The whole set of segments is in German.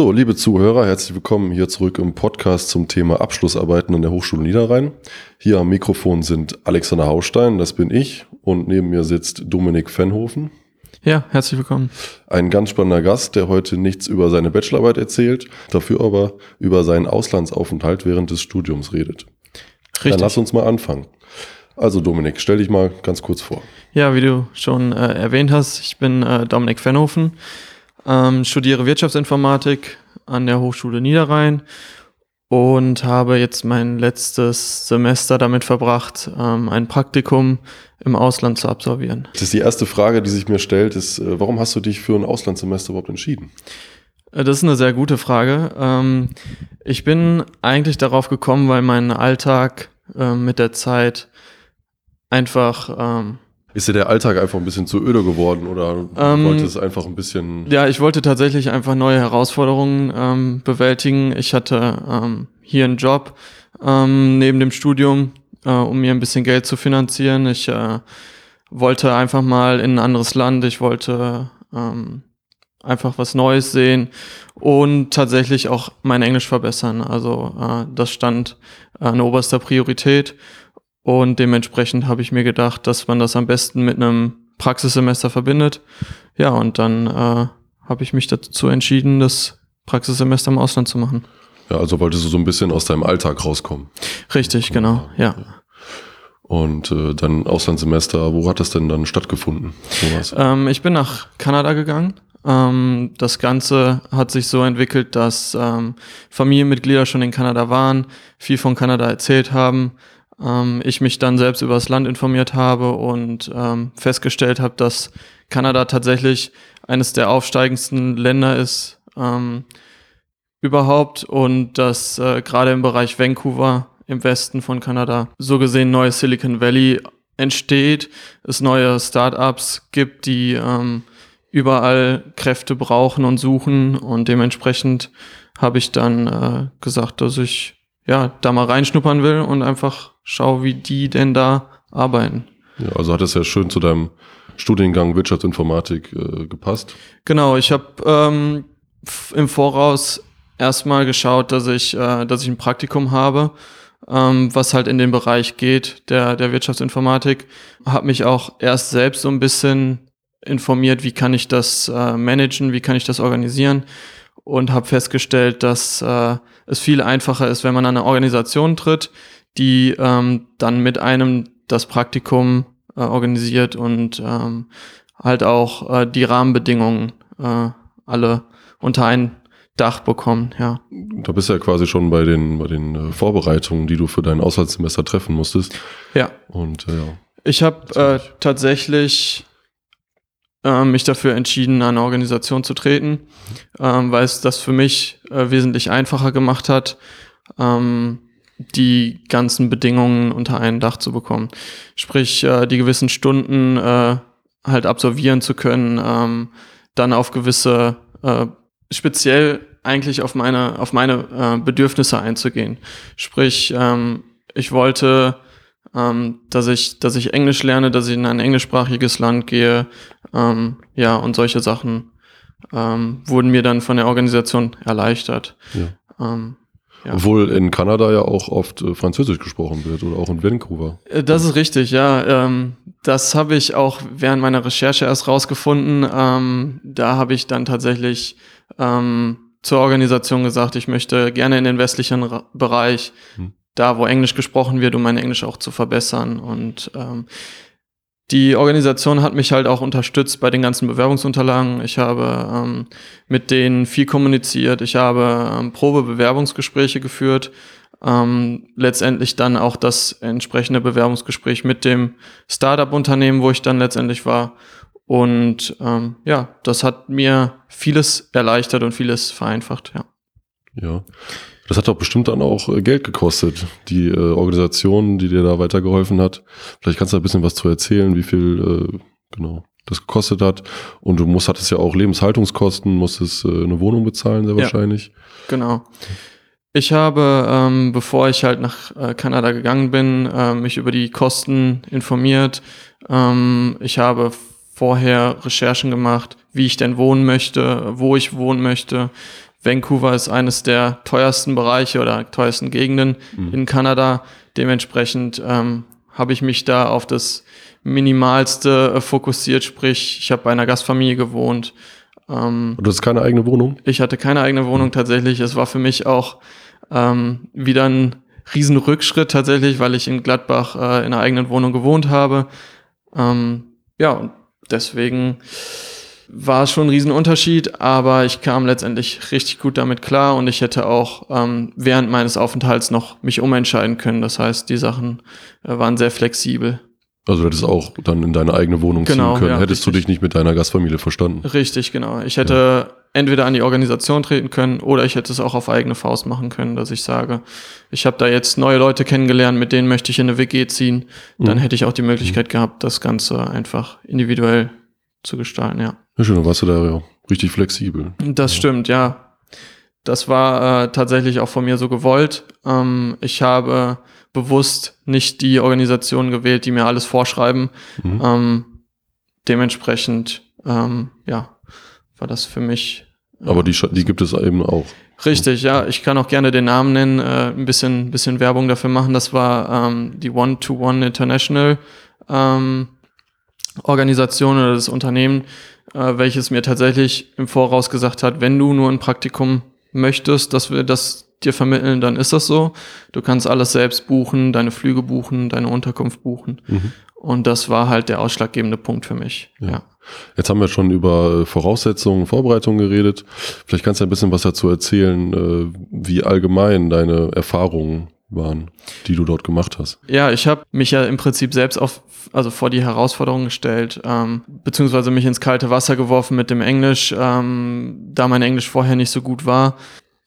So, liebe Zuhörer, herzlich willkommen hier zurück im Podcast zum Thema Abschlussarbeiten an der Hochschule Niederrhein. Hier am Mikrofon sind Alexander Haustein, das bin ich, und neben mir sitzt Dominik Fenhofen. Ja, herzlich willkommen. Ein ganz spannender Gast, der heute nichts über seine Bachelorarbeit erzählt, dafür aber über seinen Auslandsaufenthalt während des Studiums redet. Richtig. Dann lass uns mal anfangen. Also Dominik, stell dich mal ganz kurz vor. Ja, wie du schon äh, erwähnt hast, ich bin äh, Dominik Fenhofen ähm, studiere Wirtschaftsinformatik an der Hochschule Niederrhein und habe jetzt mein letztes Semester damit verbracht, ähm, ein Praktikum im Ausland zu absolvieren. Das ist die erste Frage, die sich mir stellt, ist, äh, warum hast du dich für ein Auslandssemester überhaupt entschieden? Äh, das ist eine sehr gute Frage. Ähm, ich bin eigentlich darauf gekommen, weil mein Alltag äh, mit der Zeit einfach ähm, ist dir der Alltag einfach ein bisschen zu öde geworden oder ähm, wollte es einfach ein bisschen? Ja, ich wollte tatsächlich einfach neue Herausforderungen ähm, bewältigen. Ich hatte ähm, hier einen Job ähm, neben dem Studium, äh, um mir ein bisschen Geld zu finanzieren. Ich äh, wollte einfach mal in ein anderes Land. Ich wollte ähm, einfach was Neues sehen und tatsächlich auch mein Englisch verbessern. Also äh, das stand an oberster Priorität. Und dementsprechend habe ich mir gedacht, dass man das am besten mit einem Praxissemester verbindet. Ja, und dann äh, habe ich mich dazu entschieden, das Praxissemester im Ausland zu machen. Ja, also wolltest du so ein bisschen aus deinem Alltag rauskommen. Richtig, genau, ja. Und äh, dann Auslandssemester, wo hat das denn dann stattgefunden? Ähm, ich bin nach Kanada gegangen. Ähm, das Ganze hat sich so entwickelt, dass ähm, Familienmitglieder schon in Kanada waren, viel von Kanada erzählt haben ähm, ich mich dann selbst über das Land informiert habe und ähm, festgestellt habe, dass Kanada tatsächlich eines der aufsteigendsten Länder ist ähm, überhaupt und dass äh, gerade im Bereich Vancouver im Westen von Kanada so gesehen neues Silicon Valley entsteht, es neue Startups gibt, die ähm, überall Kräfte brauchen und suchen und dementsprechend habe ich dann äh, gesagt, dass ich ja da mal reinschnuppern will und einfach schau, wie die denn da arbeiten. Ja, also hat es ja schön zu deinem Studiengang Wirtschaftsinformatik äh, gepasst. Genau, ich habe ähm, im Voraus erstmal geschaut, dass ich, äh, dass ich ein Praktikum habe, ähm, was halt in den Bereich geht, der, der Wirtschaftsinformatik. Habe mich auch erst selbst so ein bisschen informiert, wie kann ich das äh, managen, wie kann ich das organisieren und habe festgestellt, dass äh, es viel einfacher ist, wenn man an eine Organisation tritt, die ähm, dann mit einem das Praktikum äh, organisiert und ähm, halt auch äh, die Rahmenbedingungen äh, alle unter ein Dach bekommen, ja. Da bist du ja quasi schon bei den, bei den äh, Vorbereitungen, die du für dein Auslandssemester treffen musstest. Ja. Und äh, ja. Ich habe äh, tatsächlich äh, mich dafür entschieden, eine Organisation zu treten, ähm, weil es das für mich äh, wesentlich einfacher gemacht hat. Ähm, die ganzen Bedingungen unter ein Dach zu bekommen. Sprich, äh, die gewissen Stunden äh, halt absolvieren zu können, ähm, dann auf gewisse, speziell eigentlich auf meine, auf meine Bedürfnisse einzugehen. Sprich, ähm, ich wollte, ähm, dass ich, dass ich Englisch lerne, dass ich in ein englischsprachiges Land gehe, ähm, ja, und solche Sachen ähm, wurden mir dann von der Organisation erleichtert. Ja. Ähm, ja. Obwohl in Kanada ja auch oft äh, Französisch gesprochen wird oder auch in Vancouver. Äh, das ist richtig, ja. Ähm, das habe ich auch während meiner Recherche erst rausgefunden. Ähm, da habe ich dann tatsächlich ähm, zur Organisation gesagt, ich möchte gerne in den westlichen Ra Bereich, hm. da wo Englisch gesprochen wird, um mein Englisch auch zu verbessern. Und ähm, die Organisation hat mich halt auch unterstützt bei den ganzen Bewerbungsunterlagen. Ich habe ähm, mit denen viel kommuniziert. Ich habe ähm, Probebewerbungsgespräche geführt. Ähm, letztendlich dann auch das entsprechende Bewerbungsgespräch mit dem Startup-Unternehmen, wo ich dann letztendlich war. Und ähm, ja, das hat mir vieles erleichtert und vieles vereinfacht, ja. Ja. Das hat doch bestimmt dann auch äh, Geld gekostet, die äh, Organisation, die dir da weitergeholfen hat. Vielleicht kannst du ein bisschen was zu erzählen, wie viel äh, genau das gekostet hat. Und du musst, hattest ja auch Lebenshaltungskosten, musstest äh, eine Wohnung bezahlen, sehr wahrscheinlich. Ja, genau. Ich habe, ähm, bevor ich halt nach äh, Kanada gegangen bin, äh, mich über die Kosten informiert. Ähm, ich habe vorher Recherchen gemacht, wie ich denn wohnen möchte, wo ich wohnen möchte. Vancouver ist eines der teuersten Bereiche oder teuersten Gegenden mhm. in Kanada. Dementsprechend ähm, habe ich mich da auf das Minimalste äh, fokussiert, sprich, ich habe bei einer Gastfamilie gewohnt. Ähm, Und das ist keine eigene Wohnung? Ich hatte keine eigene Wohnung mhm. tatsächlich. Es war für mich auch ähm, wieder ein Riesenrückschritt tatsächlich, weil ich in Gladbach äh, in einer eigenen Wohnung gewohnt habe. Ähm, ja, und deswegen war es schon ein Riesenunterschied, aber ich kam letztendlich richtig gut damit klar und ich hätte auch ähm, während meines Aufenthalts noch mich umentscheiden können. Das heißt, die Sachen äh, waren sehr flexibel. Also du hättest auch dann in deine eigene Wohnung genau, ziehen können. Ja, hättest richtig. du dich nicht mit deiner Gastfamilie verstanden. Richtig, genau. Ich hätte ja. entweder an die Organisation treten können oder ich hätte es auch auf eigene Faust machen können, dass ich sage, ich habe da jetzt neue Leute kennengelernt, mit denen möchte ich in eine WG ziehen. Dann mhm. hätte ich auch die Möglichkeit mhm. gehabt, das Ganze einfach individuell zu gestalten, ja. Ja, schön, dann warst du da ja richtig flexibel. Das ja. stimmt, ja. Das war äh, tatsächlich auch von mir so gewollt. Ähm, ich habe bewusst nicht die Organisationen gewählt, die mir alles vorschreiben. Mhm. Ähm, dementsprechend, ähm, ja, war das für mich. Äh, Aber die, die gibt es eben auch. Richtig, ja. Ich kann auch gerne den Namen nennen, äh, ein bisschen, bisschen Werbung dafür machen. Das war ähm, die One-to-One International ähm, Organisation oder das Unternehmen, äh, welches mir tatsächlich im Voraus gesagt hat, wenn du nur ein Praktikum möchtest, dass wir das dir vermitteln, dann ist das so. Du kannst alles selbst buchen, deine Flüge buchen, deine Unterkunft buchen. Mhm. Und das war halt der ausschlaggebende Punkt für mich. Ja. ja. Jetzt haben wir schon über Voraussetzungen, Vorbereitungen geredet. Vielleicht kannst du ein bisschen was dazu erzählen, äh, wie allgemein deine Erfahrungen waren, die du dort gemacht hast. Ja, ich habe mich ja im Prinzip selbst auf, also vor die Herausforderung gestellt, ähm, beziehungsweise mich ins kalte Wasser geworfen mit dem Englisch, ähm, da mein Englisch vorher nicht so gut war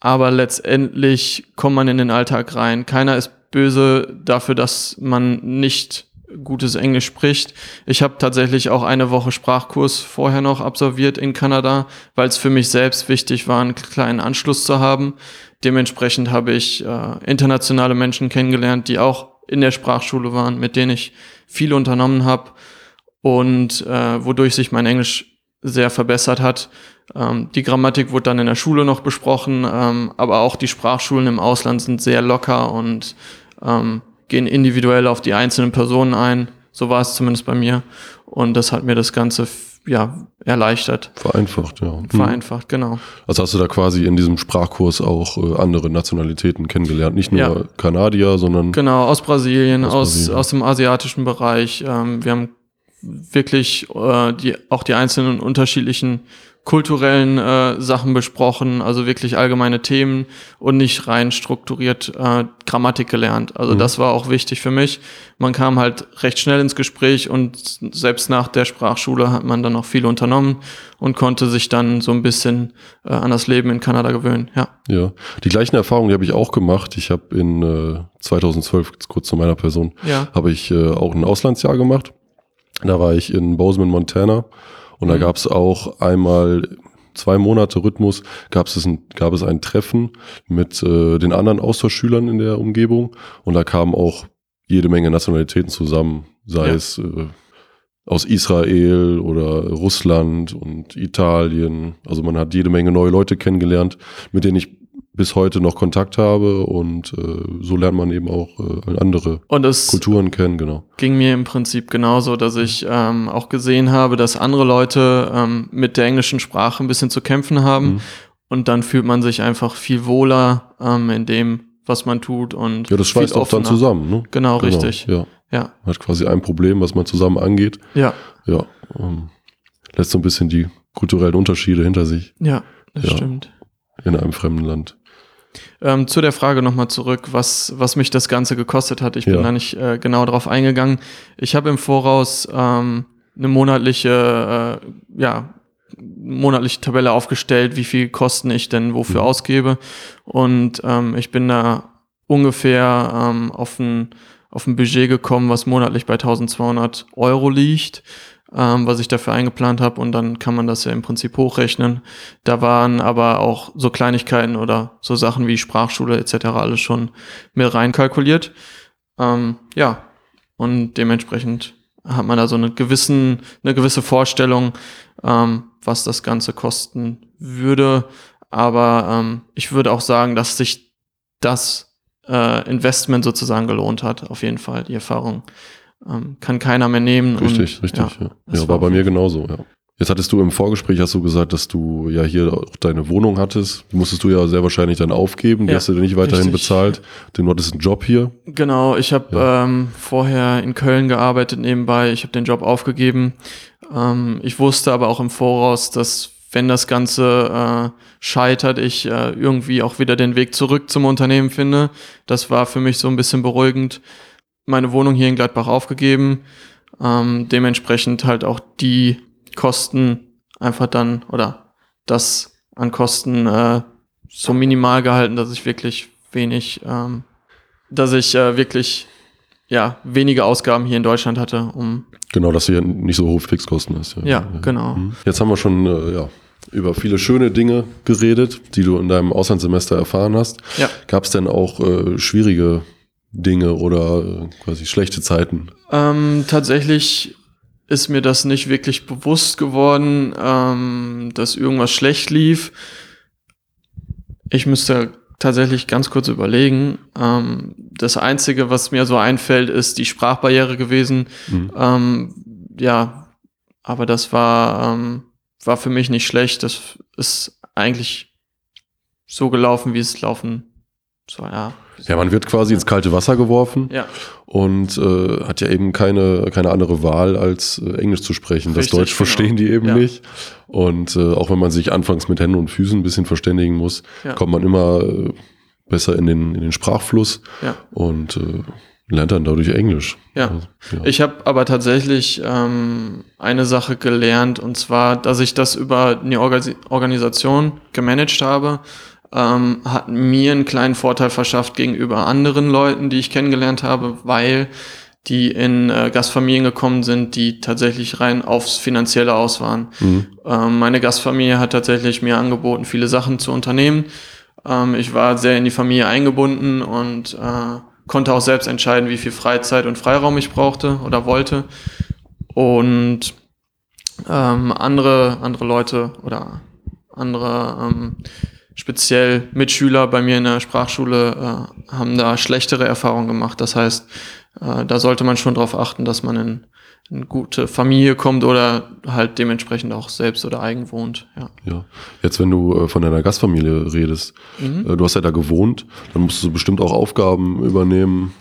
aber letztendlich kommt man in den Alltag rein. Keiner ist böse dafür, dass man nicht gutes Englisch spricht. Ich habe tatsächlich auch eine Woche Sprachkurs vorher noch absolviert in Kanada, weil es für mich selbst wichtig war, einen kleinen Anschluss zu haben. Dementsprechend habe ich äh, internationale Menschen kennengelernt, die auch in der Sprachschule waren, mit denen ich viel unternommen habe und äh, wodurch sich mein Englisch sehr verbessert hat. Ähm, die Grammatik wurde dann in der Schule noch besprochen, ähm, aber auch die Sprachschulen im Ausland sind sehr locker und ähm, gehen individuell auf die einzelnen Personen ein. So war es zumindest bei mir. Und das hat mir das Ganze ja, erleichtert. Vereinfacht, ja. Hm. Vereinfacht, genau. Also hast du da quasi in diesem Sprachkurs auch äh, andere Nationalitäten kennengelernt, nicht nur ja. Kanadier, sondern. Genau, aus Brasilien, aus, Brasilien. aus dem asiatischen Bereich. Ähm, wir haben wirklich äh, die, auch die einzelnen unterschiedlichen kulturellen äh, Sachen besprochen, also wirklich allgemeine Themen und nicht rein strukturiert äh, Grammatik gelernt. Also mhm. das war auch wichtig für mich. Man kam halt recht schnell ins Gespräch und selbst nach der Sprachschule hat man dann auch viel unternommen und konnte sich dann so ein bisschen äh, an das Leben in Kanada gewöhnen. Ja. Ja, die gleichen Erfahrungen, die habe ich auch gemacht. Ich habe in äh, 2012 kurz zu meiner Person ja. habe ich äh, auch ein Auslandsjahr gemacht. Da war ich in Bozeman, Montana und da mhm. gab es auch einmal zwei Monate Rhythmus gab es ein, gab es ein Treffen mit äh, den anderen Austauschschülern in der Umgebung und da kamen auch jede Menge Nationalitäten zusammen, sei ja. es äh, aus Israel oder Russland und Italien. Also man hat jede Menge neue Leute kennengelernt, mit denen ich bis heute noch Kontakt habe und äh, so lernt man eben auch äh, andere Kulturen kennen, genau. Ging mir im Prinzip genauso, dass ich ähm, auch gesehen habe, dass andere Leute ähm, mit der englischen Sprache ein bisschen zu kämpfen haben mhm. und dann fühlt man sich einfach viel wohler ähm, in dem, was man tut und ja, das schweißt auch dann zusammen, ne? Genau, genau, richtig. Ja. ja. Man hat quasi ein Problem, was man zusammen angeht. Ja. Ja. Ähm, lässt so ein bisschen die kulturellen Unterschiede hinter sich. Ja, das ja. stimmt. In einem fremden Land. Ähm, zu der Frage nochmal zurück, was, was mich das Ganze gekostet hat. Ich bin ja. da nicht äh, genau drauf eingegangen. Ich habe im Voraus ähm, eine monatliche, äh, ja, monatliche Tabelle aufgestellt, wie viel Kosten ich denn wofür mhm. ausgebe. Und ähm, ich bin da ungefähr ähm, auf ein auf ein Budget gekommen, was monatlich bei 1200 Euro liegt, ähm, was ich dafür eingeplant habe und dann kann man das ja im Prinzip hochrechnen. Da waren aber auch so Kleinigkeiten oder so Sachen wie Sprachschule etc. alles schon mit reinkalkuliert. Ähm, ja, und dementsprechend hat man da so eine, gewissen, eine gewisse Vorstellung, ähm, was das Ganze kosten würde. Aber ähm, ich würde auch sagen, dass sich das äh, Investment sozusagen gelohnt hat, auf jeden Fall. Die Erfahrung ähm, kann keiner mehr nehmen. Richtig, und, richtig. Ja, ja. ja war bei mir genauso, ja. Jetzt hattest du im Vorgespräch hast du gesagt, dass du ja hier auch deine Wohnung hattest. Die musstest du ja sehr wahrscheinlich dann aufgeben. Die ja, hast du dir nicht weiterhin richtig. bezahlt. Denn du hattest einen Job hier. Genau, ich habe ja. ähm, vorher in Köln gearbeitet nebenbei. Ich habe den Job aufgegeben. Ähm, ich wusste aber auch im Voraus, dass wenn das Ganze äh, scheitert, ich äh, irgendwie auch wieder den Weg zurück zum Unternehmen finde. Das war für mich so ein bisschen beruhigend. Meine Wohnung hier in Gladbach aufgegeben. Ähm, dementsprechend halt auch die Kosten einfach dann oder das an Kosten äh, so minimal gehalten, dass ich wirklich wenig, ähm, dass ich äh, wirklich ja wenige Ausgaben hier in Deutschland hatte, um genau, dass hier nicht so hohe Fixkosten. Ja, ja, ja. genau. Mhm. Jetzt haben wir schon äh, ja über viele schöne Dinge geredet, die du in deinem Auslandssemester erfahren hast. Ja. Gab es denn auch äh, schwierige Dinge oder äh, quasi schlechte Zeiten? Ähm, tatsächlich ist mir das nicht wirklich bewusst geworden, ähm, dass irgendwas schlecht lief. Ich müsste tatsächlich ganz kurz überlegen. Ähm, das Einzige, was mir so einfällt, ist die Sprachbarriere gewesen. Mhm. Ähm, ja, aber das war ähm, war für mich nicht schlecht. Das ist eigentlich so gelaufen, wie es laufen soll, ja. Ja, man wird quasi ins kalte Wasser geworfen ja. und äh, hat ja eben keine, keine andere Wahl, als äh, Englisch zu sprechen. Richtig, das Deutsch genau. verstehen die eben ja. nicht. Und äh, auch wenn man sich anfangs mit Händen und Füßen ein bisschen verständigen muss, ja. kommt man immer äh, besser in den, in den Sprachfluss. Und äh, lernt dann dadurch Englisch. Ja. Also. Ich habe aber tatsächlich ähm, eine Sache gelernt und zwar, dass ich das über eine Organ Organisation gemanagt habe, ähm, hat mir einen kleinen Vorteil verschafft gegenüber anderen Leuten, die ich kennengelernt habe, weil die in äh, Gastfamilien gekommen sind, die tatsächlich rein aufs Finanzielle aus waren. Mhm. Ähm, meine Gastfamilie hat tatsächlich mir angeboten, viele Sachen zu unternehmen. Ähm, ich war sehr in die Familie eingebunden und äh, konnte auch selbst entscheiden, wie viel Freizeit und Freiraum ich brauchte oder wollte. Und ähm, andere, andere Leute oder andere ähm, speziell Mitschüler bei mir in der Sprachschule äh, haben da schlechtere Erfahrungen gemacht. Das heißt, äh, da sollte man schon darauf achten, dass man in eine gute Familie kommt oder halt dementsprechend auch selbst oder eigen wohnt. Ja. ja. Jetzt, wenn du äh, von deiner Gastfamilie redest, mhm. Äh, du hast ja da gewohnt, dann musst du bestimmt auch Aufgaben übernehmen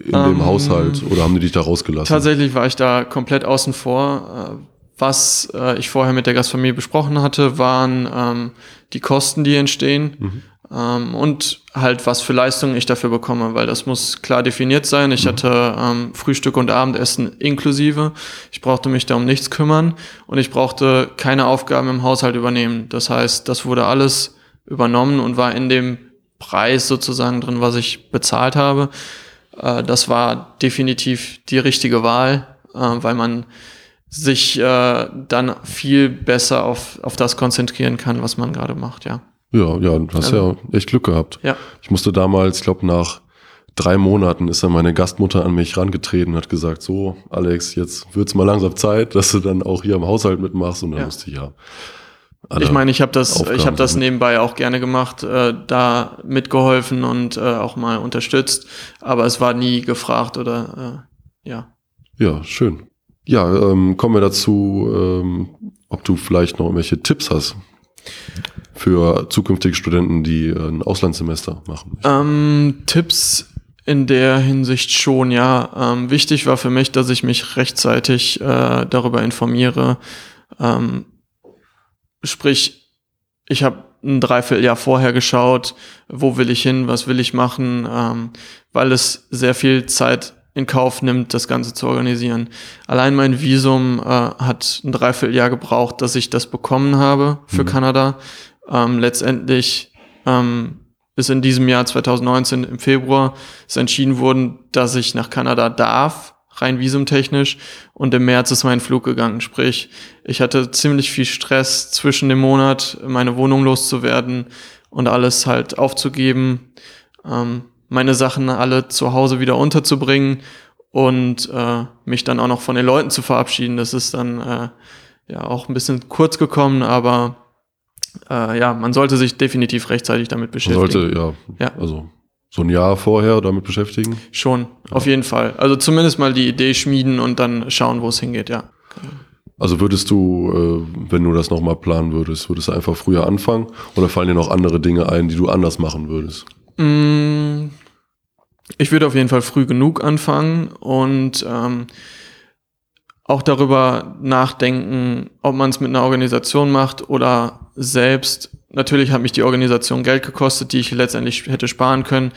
in ähm, dem Haushalt oder haben die dich da rausgelassen? Tatsächlich war ich da komplett außen vor. Äh, was ich vorher mit der Gastfamilie besprochen hatte, waren ähm, die Kosten, die entstehen. Mhm. Ähm, und halt, was für Leistungen ich dafür bekomme, weil das muss klar definiert sein. Ich mhm. hatte ähm, Frühstück und Abendessen inklusive. Ich brauchte mich da um nichts kümmern und ich brauchte keine Aufgaben im Haushalt übernehmen. Das heißt, das wurde alles übernommen und war in dem Preis sozusagen drin, was ich bezahlt habe. Äh, das war definitiv die richtige Wahl, äh, weil man sich äh, dann viel besser auf, auf das konzentrieren kann, was man gerade macht, ja. Ja, ja, du hast also, ja echt Glück gehabt. Ja. Ich musste damals, ich glaube, nach drei Monaten ist dann meine Gastmutter an mich rangetreten und hat gesagt, so, Alex, jetzt wird's mal langsam Zeit, dass du dann auch hier im Haushalt mitmachst. Und dann ja. musste ich ja. Ich meine, ich habe das, Aufgaben ich habe das nebenbei auch gerne gemacht, äh, da mitgeholfen und äh, auch mal unterstützt, aber es war nie gefragt oder äh, ja. Ja, schön. Ja, ähm, kommen wir dazu, ähm, ob du vielleicht noch irgendwelche Tipps hast für zukünftige Studenten, die ein Auslandssemester machen? Ähm, Tipps in der Hinsicht schon, ja. Ähm, wichtig war für mich, dass ich mich rechtzeitig äh, darüber informiere. Ähm, sprich, ich habe ein Dreivierteljahr vorher geschaut, wo will ich hin, was will ich machen, ähm, weil es sehr viel Zeit in Kauf nimmt, das Ganze zu organisieren. Allein mein Visum äh, hat ein Dreivierteljahr gebraucht, dass ich das bekommen habe für mhm. Kanada. Ähm, letztendlich ähm, ist in diesem Jahr 2019 im Februar ist entschieden worden, dass ich nach Kanada darf, rein visumtechnisch. Und im März ist mein Flug gegangen. Sprich, ich hatte ziemlich viel Stress zwischen dem Monat, meine Wohnung loszuwerden und alles halt aufzugeben. Ähm, meine Sachen alle zu Hause wieder unterzubringen und äh, mich dann auch noch von den Leuten zu verabschieden. Das ist dann äh, ja auch ein bisschen kurz gekommen, aber äh, ja, man sollte sich definitiv rechtzeitig damit beschäftigen. Man sollte, ja, ja. also so ein Jahr vorher damit beschäftigen? Schon, ja. auf jeden Fall. Also zumindest mal die Idee schmieden und dann schauen, wo es hingeht, ja. Also würdest du, äh, wenn du das nochmal planen würdest, würdest du einfach früher anfangen oder fallen dir noch andere Dinge ein, die du anders machen würdest? Mm, ich würde auf jeden Fall früh genug anfangen und ähm, auch darüber nachdenken, ob man es mit einer Organisation macht oder selbst. Natürlich hat mich die Organisation Geld gekostet, die ich letztendlich hätte sparen können.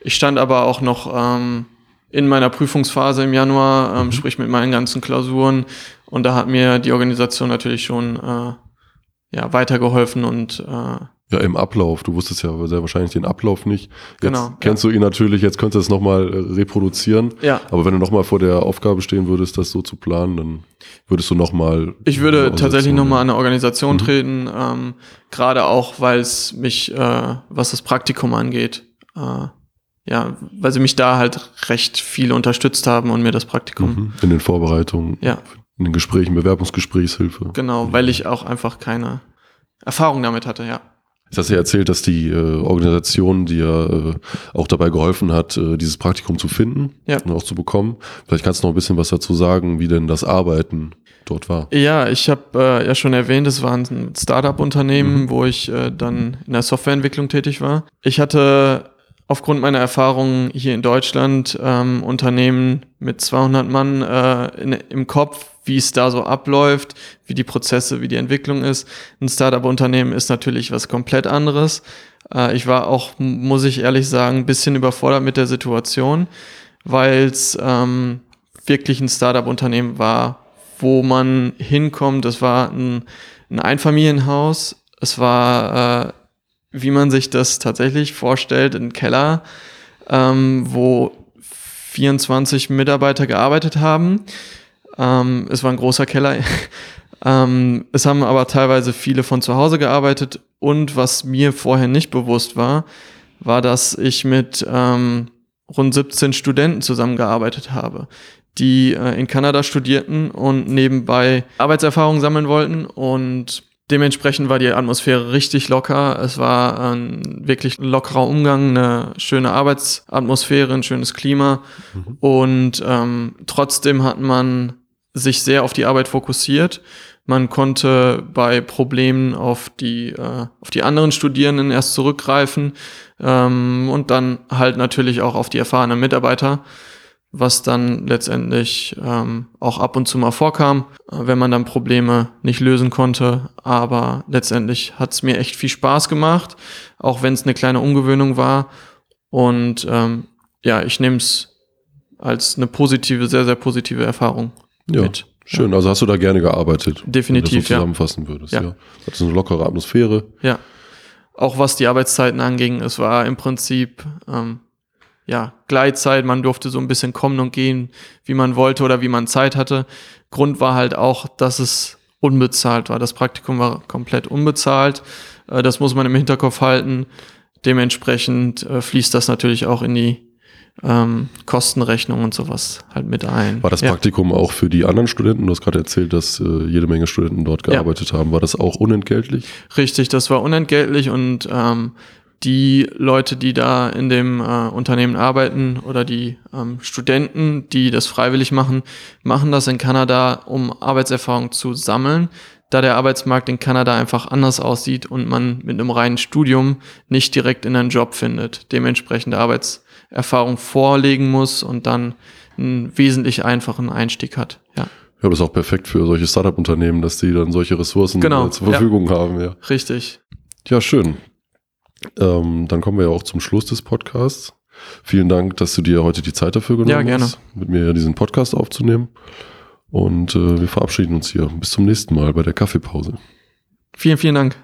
Ich stand aber auch noch ähm, in meiner Prüfungsphase im Januar, ähm, mhm. sprich mit meinen ganzen Klausuren. Und da hat mir die Organisation natürlich schon äh, ja, weitergeholfen und äh, ja, im Ablauf. Du wusstest ja sehr wahrscheinlich den Ablauf nicht. Jetzt genau. Kennst ja. du ihn natürlich, jetzt könntest du es nochmal äh, reproduzieren. Ja. Aber wenn du nochmal vor der Aufgabe stehen würdest, das so zu planen, dann würdest du nochmal. Ich würde tatsächlich nochmal an eine Organisation mhm. treten, ähm, gerade auch, weil es mich, äh, was das Praktikum angeht, äh, ja, weil sie mich da halt recht viel unterstützt haben und mir das Praktikum. Mhm. In den Vorbereitungen. Ja. In den Gesprächen, Bewerbungsgesprächshilfe. Genau, weil ich auch einfach keine Erfahrung damit hatte, ja. Jetzt hast du ja erzählt, dass die äh, Organisation dir äh, auch dabei geholfen hat, äh, dieses Praktikum zu finden ja. und auch zu bekommen. Vielleicht kannst du noch ein bisschen was dazu sagen, wie denn das Arbeiten dort war. Ja, ich habe äh, ja schon erwähnt, es war ein Startup-Unternehmen, mhm. wo ich äh, dann in der Softwareentwicklung tätig war. Ich hatte aufgrund meiner Erfahrungen hier in Deutschland ähm, Unternehmen mit 200 Mann äh, in, im Kopf, wie es da so abläuft, wie die Prozesse, wie die Entwicklung ist. Ein Startup-Unternehmen ist natürlich was komplett anderes. Äh, ich war auch, muss ich ehrlich sagen, ein bisschen überfordert mit der Situation, weil es ähm, wirklich ein Startup-Unternehmen war, wo man hinkommt. Es war ein, ein Einfamilienhaus. Es war, äh, wie man sich das tatsächlich vorstellt, ein Keller, ähm, wo 24 Mitarbeiter gearbeitet haben. Ähm, es war ein großer Keller. ähm, es haben aber teilweise viele von zu Hause gearbeitet. Und was mir vorher nicht bewusst war, war, dass ich mit ähm, rund 17 Studenten zusammengearbeitet habe, die äh, in Kanada studierten und nebenbei Arbeitserfahrung sammeln wollten. Und dementsprechend war die Atmosphäre richtig locker. Es war ein wirklich lockerer Umgang, eine schöne Arbeitsatmosphäre, ein schönes Klima. Mhm. Und ähm, trotzdem hat man sich sehr auf die Arbeit fokussiert. Man konnte bei Problemen auf die, äh, auf die anderen Studierenden erst zurückgreifen ähm, und dann halt natürlich auch auf die erfahrenen Mitarbeiter, was dann letztendlich ähm, auch ab und zu mal vorkam, wenn man dann Probleme nicht lösen konnte. Aber letztendlich hat es mir echt viel Spaß gemacht, auch wenn es eine kleine Umgewöhnung war. Und ähm, ja, ich nehme es als eine positive, sehr, sehr positive Erfahrung ja, mit. Schön, also hast du da gerne gearbeitet. Definitiv, wenn du das so zusammenfassen ja. würdest. Ja. ja. Hat eine lockere Atmosphäre. Ja. Auch was die Arbeitszeiten anging, es war im Prinzip ähm, ja Gleitzeit, man durfte so ein bisschen kommen und gehen, wie man wollte oder wie man Zeit hatte. Grund war halt auch, dass es unbezahlt war. Das Praktikum war komplett unbezahlt. Äh, das muss man im Hinterkopf halten. Dementsprechend äh, fließt das natürlich auch in die ähm, Kostenrechnung und sowas halt mit ein. War das ja. Praktikum auch für die anderen Studenten? Du hast gerade erzählt, dass äh, jede Menge Studenten dort gearbeitet ja. haben. War das auch unentgeltlich? Richtig, das war unentgeltlich und ähm, die Leute, die da in dem äh, Unternehmen arbeiten oder die ähm, Studenten, die das freiwillig machen, machen das in Kanada, um Arbeitserfahrung zu sammeln, da der Arbeitsmarkt in Kanada einfach anders aussieht und man mit einem reinen Studium nicht direkt in einen Job findet. Dementsprechend Arbeits Erfahrung vorlegen muss und dann einen wesentlich einfachen Einstieg hat. Ja. Ja, das ist auch perfekt für solche Startup-Unternehmen, dass die dann solche Ressourcen genau, zur Verfügung ja. haben. Ja. Richtig. Ja, schön. Ähm, dann kommen wir ja auch zum Schluss des Podcasts. Vielen Dank, dass du dir heute die Zeit dafür genommen ja, gerne. hast, mit mir diesen Podcast aufzunehmen. Und äh, wir verabschieden uns hier. Bis zum nächsten Mal bei der Kaffeepause. Vielen, vielen Dank.